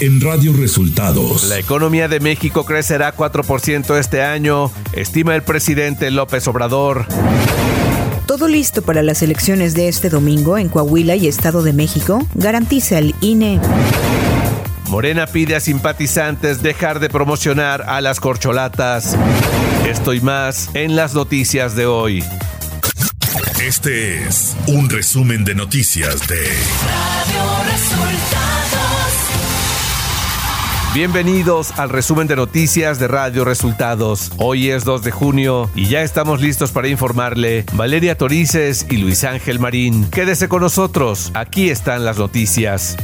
en Radio Resultados. La economía de México crecerá 4% este año, estima el presidente López Obrador. Todo listo para las elecciones de este domingo en Coahuila y Estado de México, garantiza el INE. Morena pide a simpatizantes dejar de promocionar a las corcholatas. Esto y más en las noticias de hoy. Este es un resumen de noticias de Radio Resultados. Bienvenidos al resumen de noticias de Radio Resultados. Hoy es 2 de junio y ya estamos listos para informarle Valeria Torices y Luis Ángel Marín. Quédese con nosotros, aquí están las noticias.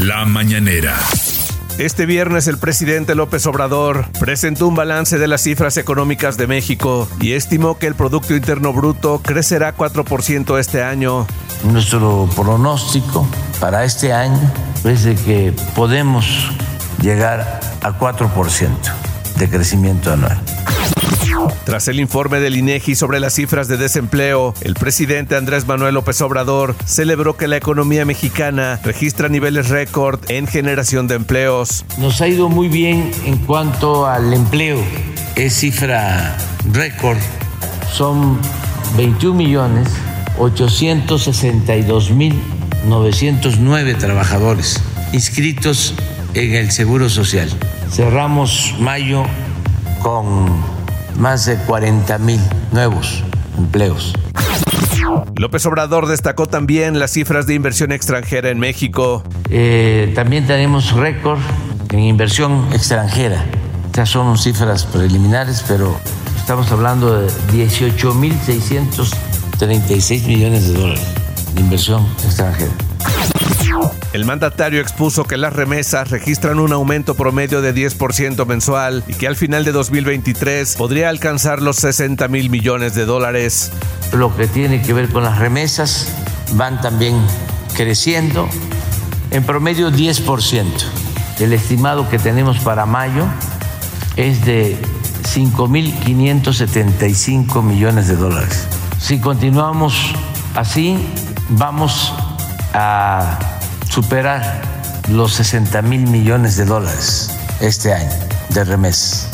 La mañanera. Este viernes el presidente López Obrador presentó un balance de las cifras económicas de México y estimó que el Producto Interno Bruto crecerá 4% este año. Nuestro pronóstico para este año es de que podemos llegar a 4% de crecimiento anual. Tras el informe del INEGI sobre las cifras de desempleo, el presidente Andrés Manuel López Obrador celebró que la economía mexicana registra niveles récord en generación de empleos. Nos ha ido muy bien en cuanto al empleo. Es cifra récord. Son 21 millones 862 mil 909 trabajadores inscritos en el Seguro Social. Cerramos mayo con más de 40 mil nuevos empleos. López Obrador destacó también las cifras de inversión extranjera en México. Eh, también tenemos récord en inversión extranjera. Estas son cifras preliminares, pero estamos hablando de 18.636 millones de dólares de inversión extranjera. El mandatario expuso que las remesas registran un aumento promedio de 10% mensual y que al final de 2023 podría alcanzar los 60 mil millones de dólares. Lo que tiene que ver con las remesas van también creciendo en promedio 10%. El estimado que tenemos para mayo es de 5.575 millones de dólares. Si continuamos así, vamos a superar los 60 mil millones de dólares este año de remesas.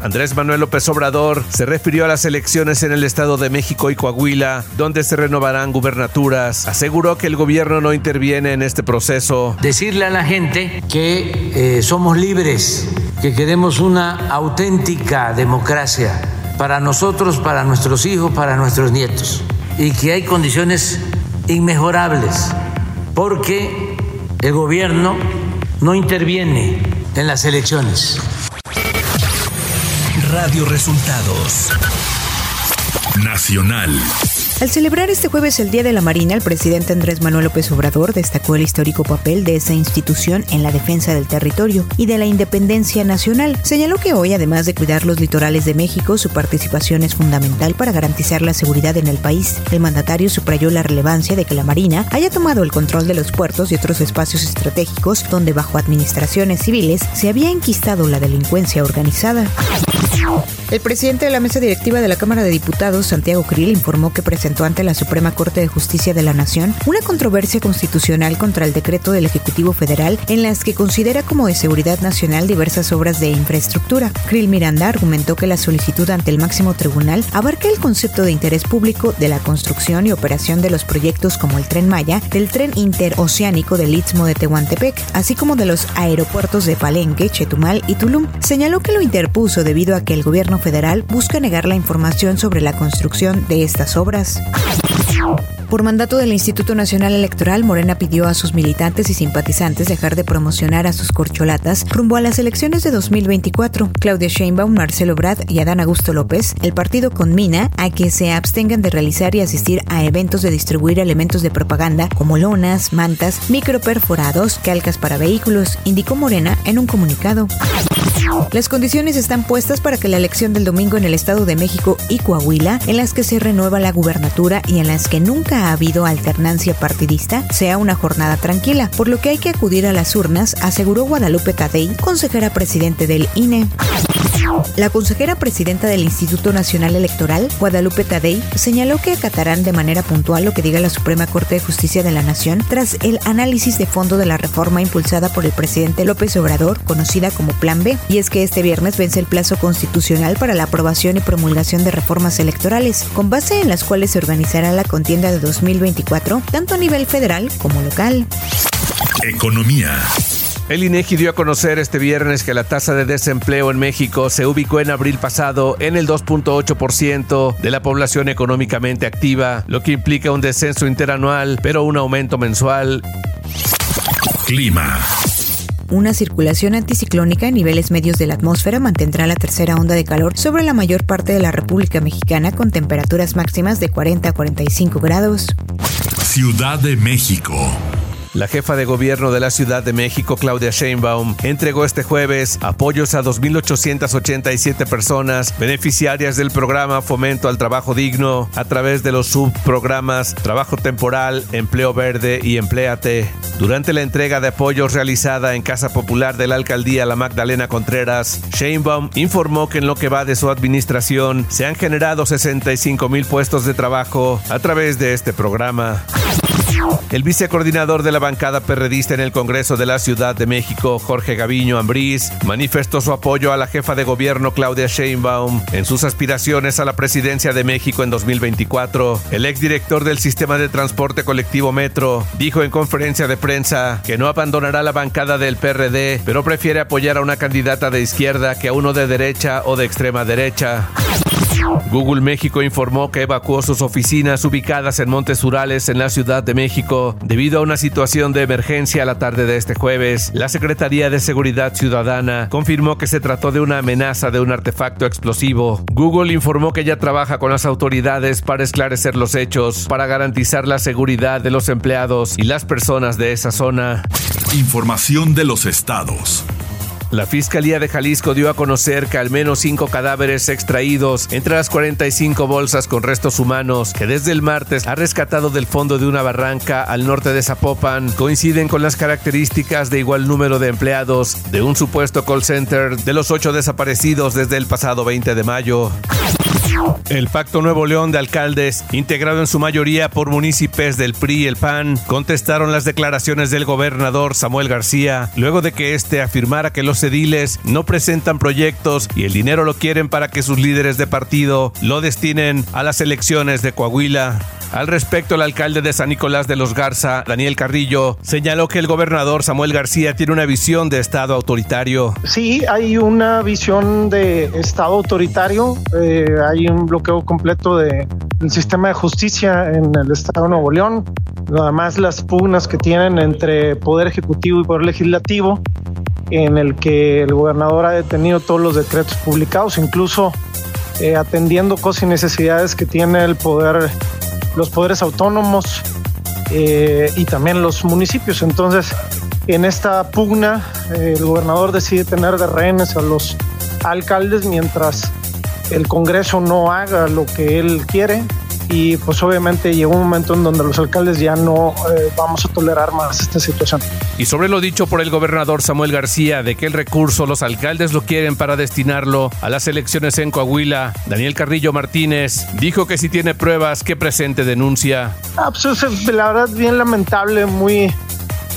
Andrés Manuel López Obrador se refirió a las elecciones en el Estado de México y Coahuila, donde se renovarán gubernaturas. Aseguró que el gobierno no interviene en este proceso. Decirle a la gente que eh, somos libres, que queremos una auténtica democracia para nosotros, para nuestros hijos, para nuestros nietos, y que hay condiciones inmejorables porque el gobierno no interviene en las elecciones. Radio Resultados Nacional. Al celebrar este jueves el Día de la Marina, el presidente Andrés Manuel López Obrador destacó el histórico papel de esa institución en la defensa del territorio y de la independencia nacional. Señaló que hoy, además de cuidar los litorales de México, su participación es fundamental para garantizar la seguridad en el país. El mandatario subrayó la relevancia de que la Marina haya tomado el control de los puertos y otros espacios estratégicos donde bajo administraciones civiles se había enquistado la delincuencia organizada. El presidente de la mesa directiva de la Cámara de Diputados, Santiago Krill, informó que presentó ante la Suprema Corte de Justicia de la Nación una controversia constitucional contra el decreto del Ejecutivo Federal en las que considera como de seguridad nacional diversas obras de infraestructura. Krill Miranda argumentó que la solicitud ante el máximo tribunal abarca el concepto de interés público de la construcción y operación de los proyectos como el Tren Maya, del Tren Interoceánico del Istmo de Tehuantepec, así como de los aeropuertos de Palenque, Chetumal y Tulum. Señaló que lo interpuso debido a que el gobierno federal busca negar la información sobre la construcción de estas obras. Por mandato del Instituto Nacional Electoral, Morena pidió a sus militantes y simpatizantes dejar de promocionar a sus corcholatas rumbo a las elecciones de 2024. Claudia Sheinbaum, Marcelo Brad y Adán Augusto López, el partido conmina a que se abstengan de realizar y asistir a eventos de distribuir elementos de propaganda como lonas, mantas, microperforados, calcas para vehículos, indicó Morena en un comunicado. Las condiciones están puestas para que la elección del domingo en el Estado de México y Coahuila, en las que se renueva la gubernatura y en las que nunca ha habido alternancia partidista, sea una jornada tranquila, por lo que hay que acudir a las urnas, aseguró Guadalupe Tadei, consejera presidente del INE. La consejera presidenta del Instituto Nacional Electoral, Guadalupe Tadei, señaló que acatarán de manera puntual lo que diga la Suprema Corte de Justicia de la Nación tras el análisis de fondo de la reforma impulsada por el presidente López Obrador, conocida como Plan B, y es que este viernes vence el plazo constitucional para la aprobación y promulgación de reformas electorales, con base en las cuales se organizará la contienda de 2024, tanto a nivel federal como local. Economía. El INEGI dio a conocer este viernes que la tasa de desempleo en México se ubicó en abril pasado en el 2.8% de la población económicamente activa, lo que implica un descenso interanual, pero un aumento mensual. Clima. Una circulación anticiclónica en niveles medios de la atmósfera mantendrá la tercera onda de calor sobre la mayor parte de la República Mexicana con temperaturas máximas de 40 a 45 grados. Ciudad de México. La jefa de gobierno de la Ciudad de México, Claudia Sheinbaum, entregó este jueves apoyos a 2.887 personas beneficiarias del programa Fomento al Trabajo Digno a través de los subprogramas Trabajo Temporal, Empleo Verde y Empléate. Durante la entrega de apoyos realizada en Casa Popular de la Alcaldía La Magdalena Contreras, Sheinbaum informó que en lo que va de su administración se han generado 65 mil puestos de trabajo a través de este programa. El vicecoordinador de la bancada perredista en el Congreso de la Ciudad de México, Jorge Gaviño Ambrís, manifestó su apoyo a la jefa de gobierno Claudia Sheinbaum en sus aspiraciones a la presidencia de México en 2024. El exdirector del sistema de transporte colectivo Metro dijo en conferencia de prensa que no abandonará la bancada del PRD, pero prefiere apoyar a una candidata de izquierda que a uno de derecha o de extrema derecha. Google México informó que evacuó sus oficinas ubicadas en Montes Urales en la Ciudad de México debido a una situación de emergencia la tarde de este jueves. La Secretaría de Seguridad Ciudadana confirmó que se trató de una amenaza de un artefacto explosivo. Google informó que ya trabaja con las autoridades para esclarecer los hechos, para garantizar la seguridad de los empleados y las personas de esa zona. Información de los estados. La Fiscalía de Jalisco dio a conocer que al menos cinco cadáveres extraídos entre las 45 bolsas con restos humanos que desde el martes ha rescatado del fondo de una barranca al norte de Zapopan coinciden con las características de igual número de empleados de un supuesto call center de los ocho desaparecidos desde el pasado 20 de mayo. El Pacto Nuevo León de Alcaldes, integrado en su mayoría por municipios del PRI y el PAN, contestaron las declaraciones del gobernador Samuel García, luego de que éste afirmara que los ediles no presentan proyectos y el dinero lo quieren para que sus líderes de partido lo destinen a las elecciones de Coahuila. Al respecto, el alcalde de San Nicolás de los Garza, Daniel Carrillo, señaló que el gobernador Samuel García tiene una visión de Estado autoritario. Sí, hay una visión de Estado autoritario, eh, hay un bloqueo completo del sistema de justicia en el Estado de Nuevo León, además las pugnas que tienen entre Poder Ejecutivo y Poder Legislativo, en el que el gobernador ha detenido todos los decretos publicados, incluso eh, atendiendo cosas y necesidades que tiene el Poder los poderes autónomos eh, y también los municipios. Entonces, en esta pugna, eh, el gobernador decide tener de rehenes a los alcaldes mientras el Congreso no haga lo que él quiere y pues obviamente llegó un momento en donde los alcaldes ya no eh, vamos a tolerar más esta situación. Y sobre lo dicho por el gobernador Samuel García de que el recurso los alcaldes lo quieren para destinarlo a las elecciones en Coahuila, Daniel Carrillo Martínez dijo que si tiene pruebas que presente denuncia. Ah, pues es, la verdad bien lamentable, muy,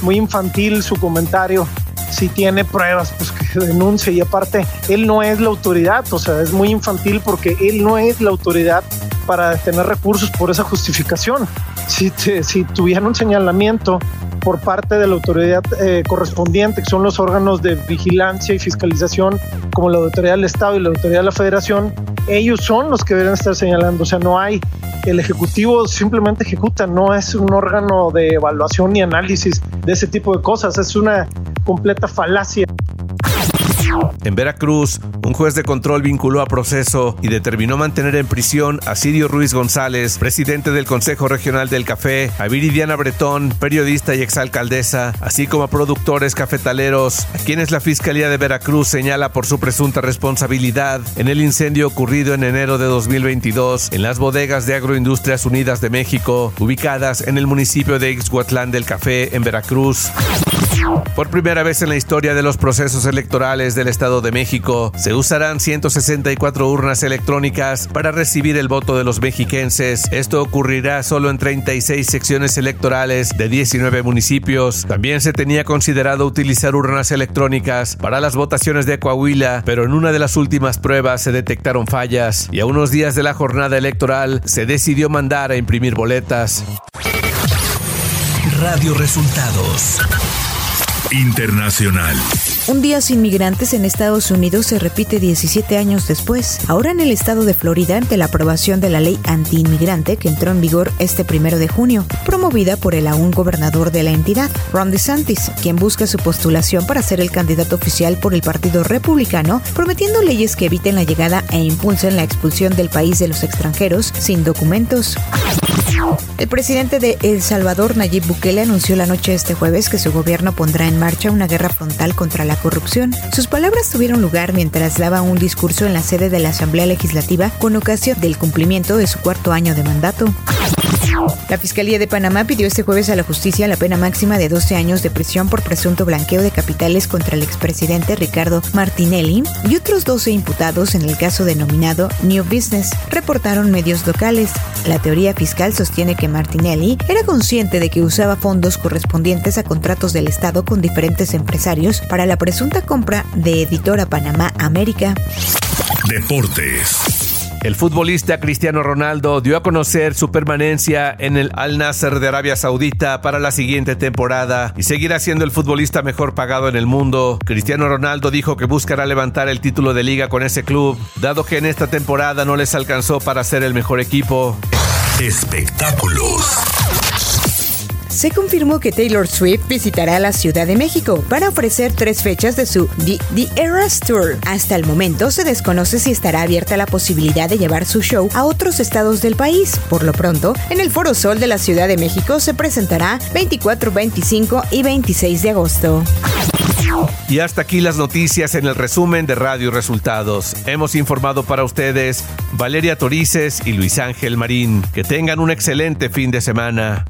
muy infantil su comentario si tiene pruebas, pues que denuncie. Y aparte, él no es la autoridad, o sea, es muy infantil porque él no es la autoridad para tener recursos por esa justificación. Si, si tuvieran un señalamiento por parte de la autoridad eh, correspondiente, que son los órganos de vigilancia y fiscalización, como la Autoridad del Estado y la Autoridad de la Federación, ellos son los que deberían estar señalando. O sea, no hay, el Ejecutivo simplemente ejecuta, no es un órgano de evaluación ni análisis de ese tipo de cosas, es una completa falacia. En Veracruz, Un juez de control vinculó a proceso y determinó mantener en prisión a Sirio Ruiz González, presidente del Consejo Regional del Café, a Viridiana Bretón, periodista y exalcaldesa, así como a productores cafetaleros, a quienes la Fiscalía de Veracruz señala por su presunta responsabilidad en el incendio ocurrido en enero de 2022 en las bodegas de Agroindustrias Unidas de México, ubicadas en el municipio de Ixhuatlán del Café, en Veracruz. Por primera vez en la historia de los procesos electorales del Estado de México, se usarán 164 urnas electrónicas para recibir el voto de los mexiquenses. Esto ocurrirá solo en 36 secciones electorales de 19 municipios. También se tenía considerado utilizar urnas electrónicas para las votaciones de Coahuila, pero en una de las últimas pruebas se detectaron fallas y a unos días de la jornada electoral se decidió mandar a imprimir boletas. Radio Resultados Internacional. Un día sin migrantes en Estados Unidos se repite 17 años después. Ahora en el estado de Florida, ante la aprobación de la ley anti-inmigrante que entró en vigor este primero de junio, promovida por el aún gobernador de la entidad, Ron DeSantis, quien busca su postulación para ser el candidato oficial por el Partido Republicano, prometiendo leyes que eviten la llegada e impulsen la expulsión del país de los extranjeros sin documentos. El presidente de El Salvador, Nayib Bukele, anunció la noche de este jueves que su gobierno pondrá en marcha una guerra frontal contra la corrupción. Sus palabras tuvieron lugar mientras daba un discurso en la sede de la Asamblea Legislativa con ocasión del cumplimiento de su cuarto año de mandato. La Fiscalía de Panamá pidió este jueves a la justicia la pena máxima de 12 años de prisión por presunto blanqueo de capitales contra el expresidente Ricardo Martinelli y otros 12 imputados en el caso denominado New Business, reportaron medios locales. La teoría fiscal sostiene que Martinelli era consciente de que usaba fondos correspondientes a contratos del Estado con diferentes empresarios para la presunta compra de Editora Panamá América. Deportes. El futbolista Cristiano Ronaldo dio a conocer su permanencia en el Al Nasser de Arabia Saudita para la siguiente temporada y seguirá siendo el futbolista mejor pagado en el mundo. Cristiano Ronaldo dijo que buscará levantar el título de liga con ese club, dado que en esta temporada no les alcanzó para ser el mejor equipo. Espectáculos se confirmó que Taylor Swift visitará la Ciudad de México para ofrecer tres fechas de su The, Eras Tour. Hasta el momento se desconoce si estará abierta la posibilidad de llevar su show a otros estados del país. Por lo pronto, en el Foro Sol de la Ciudad de México se presentará 24, 25 y 26 de agosto. Y hasta aquí las noticias en el resumen de Radio Resultados. Hemos informado para ustedes Valeria Torices y Luis Ángel Marín. Que tengan un excelente fin de semana.